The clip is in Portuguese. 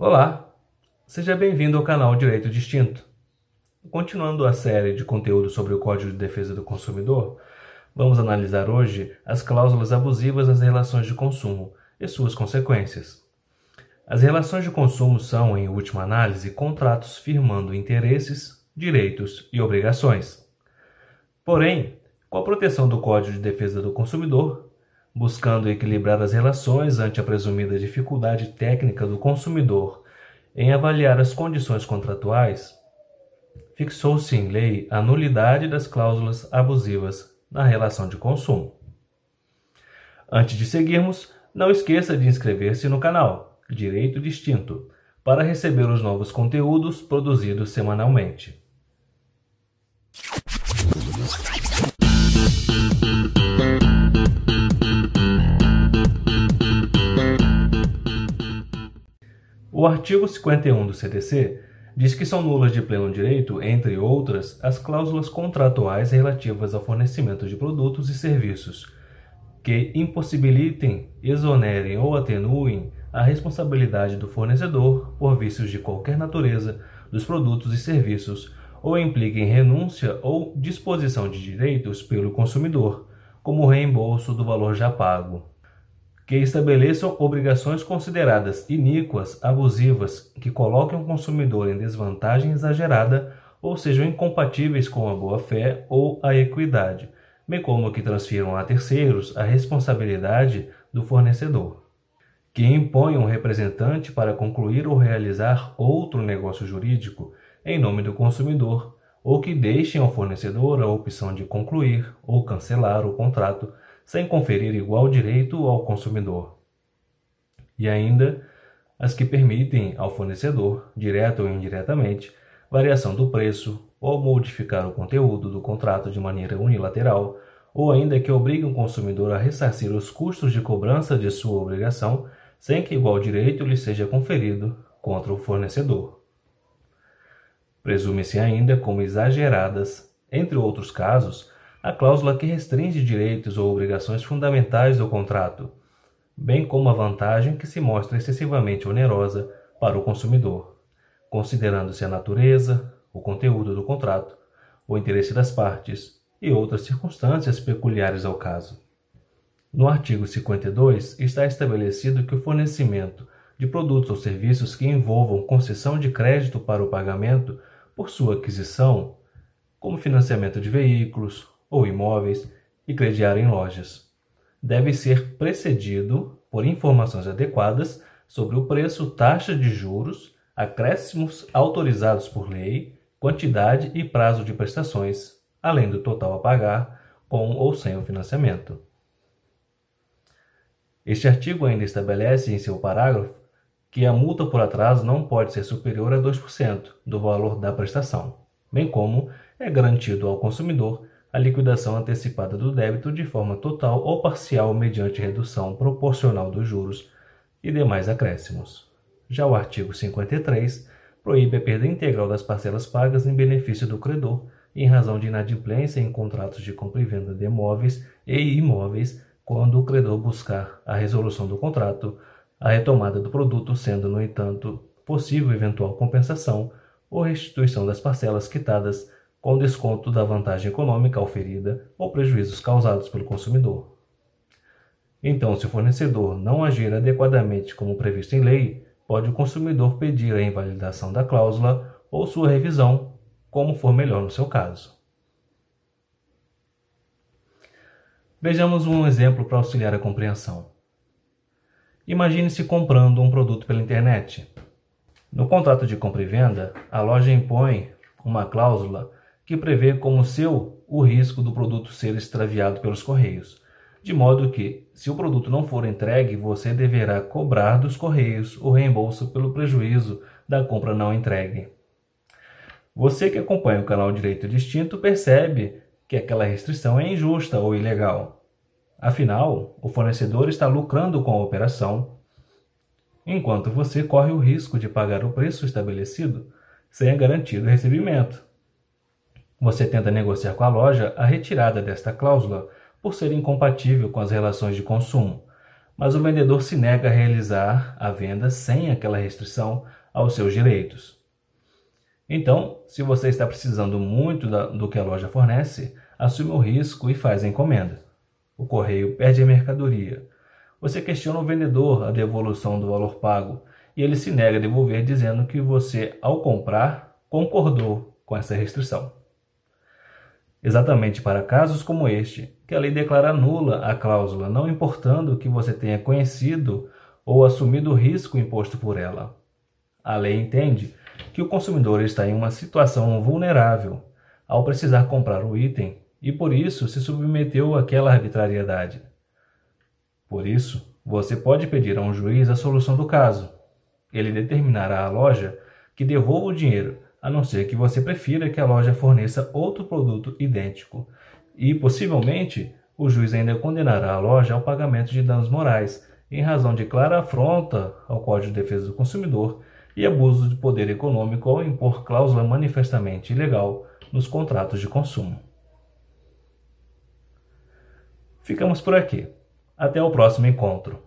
Olá, seja bem-vindo ao canal Direito Distinto. Continuando a série de conteúdo sobre o Código de Defesa do Consumidor, vamos analisar hoje as cláusulas abusivas nas relações de consumo e suas consequências. As relações de consumo são, em última análise, contratos firmando interesses, direitos e obrigações. Porém, com a proteção do Código de Defesa do Consumidor, buscando equilibrar as relações ante a presumida dificuldade técnica do consumidor em avaliar as condições contratuais, fixou-se em lei a nulidade das cláusulas abusivas na relação de consumo. Antes de seguirmos, não esqueça de inscrever-se no canal Direito Distinto para receber os novos conteúdos produzidos semanalmente. O artigo 51 do CDC diz que são nulas de pleno direito, entre outras, as cláusulas contratuais relativas ao fornecimento de produtos e serviços que impossibilitem, exonerem ou atenuem a responsabilidade do fornecedor por vícios de qualquer natureza dos produtos e serviços ou impliquem renúncia ou disposição de direitos pelo consumidor, como o reembolso do valor já pago que estabeleçam obrigações consideradas iníquas, abusivas, que coloquem o consumidor em desvantagem exagerada ou sejam incompatíveis com a boa-fé ou a equidade, bem como que transfiram a terceiros a responsabilidade do fornecedor, que imponham um representante para concluir ou realizar outro negócio jurídico em nome do consumidor, ou que deixem ao fornecedor a opção de concluir ou cancelar o contrato sem conferir igual direito ao consumidor. E ainda as que permitem ao fornecedor, direto ou indiretamente, variação do preço ou modificar o conteúdo do contrato de maneira unilateral, ou ainda que obriguem o consumidor a ressarcir os custos de cobrança de sua obrigação sem que igual direito lhe seja conferido contra o fornecedor. Presume-se ainda como exageradas, entre outros casos, a cláusula que restringe direitos ou obrigações fundamentais do contrato, bem como a vantagem que se mostra excessivamente onerosa para o consumidor, considerando-se a natureza, o conteúdo do contrato, o interesse das partes e outras circunstâncias peculiares ao caso. No artigo 52 está estabelecido que o fornecimento de produtos ou serviços que envolvam concessão de crédito para o pagamento por sua aquisição, como financiamento de veículos, ou imóveis e crediar em lojas. Deve ser precedido por informações adequadas sobre o preço, taxa de juros, acréscimos autorizados por lei, quantidade e prazo de prestações, além do total a pagar com ou sem o financiamento. Este artigo ainda estabelece em seu parágrafo que a multa por atraso não pode ser superior a 2% do valor da prestação, bem como é garantido ao consumidor a liquidação antecipada do débito de forma total ou parcial mediante redução proporcional dos juros e demais acréscimos. Já o artigo 53 proíbe a perda integral das parcelas pagas em benefício do credor em razão de inadimplência em contratos de compra e venda de imóveis e imóveis quando o credor buscar a resolução do contrato, a retomada do produto sendo, no entanto, possível eventual compensação ou restituição das parcelas quitadas com desconto da vantagem econômica oferida ou prejuízos causados pelo consumidor. Então, se o fornecedor não agir adequadamente como previsto em lei, pode o consumidor pedir a invalidação da cláusula ou sua revisão, como for melhor no seu caso. Vejamos um exemplo para auxiliar a compreensão. Imagine-se comprando um produto pela internet. No contrato de compra e venda, a loja impõe uma cláusula que prevê como seu o risco do produto ser extraviado pelos correios, de modo que, se o produto não for entregue, você deverá cobrar dos correios o reembolso pelo prejuízo da compra não entregue. Você que acompanha o canal Direito Distinto percebe que aquela restrição é injusta ou ilegal. Afinal, o fornecedor está lucrando com a operação, enquanto você corre o risco de pagar o preço estabelecido sem a garantia do recebimento. Você tenta negociar com a loja a retirada desta cláusula por ser incompatível com as relações de consumo, mas o vendedor se nega a realizar a venda sem aquela restrição aos seus direitos. Então, se você está precisando muito do que a loja fornece, assume o risco e faz a encomenda. O correio perde a mercadoria. Você questiona o vendedor a devolução do valor pago e ele se nega a devolver, dizendo que você, ao comprar, concordou com essa restrição. Exatamente para casos como este, que a lei declara nula a cláusula, não importando que você tenha conhecido ou assumido o risco imposto por ela. A lei entende que o consumidor está em uma situação vulnerável ao precisar comprar o item e por isso se submeteu àquela arbitrariedade. Por isso, você pode pedir a um juiz a solução do caso, ele determinará à loja que devolva o dinheiro, a não ser que você prefira que a loja forneça outro produto idêntico. E, possivelmente, o juiz ainda condenará a loja ao pagamento de danos morais, em razão de clara afronta ao Código de Defesa do Consumidor e abuso de poder econômico ao impor cláusula manifestamente ilegal nos contratos de consumo. Ficamos por aqui. Até o próximo encontro.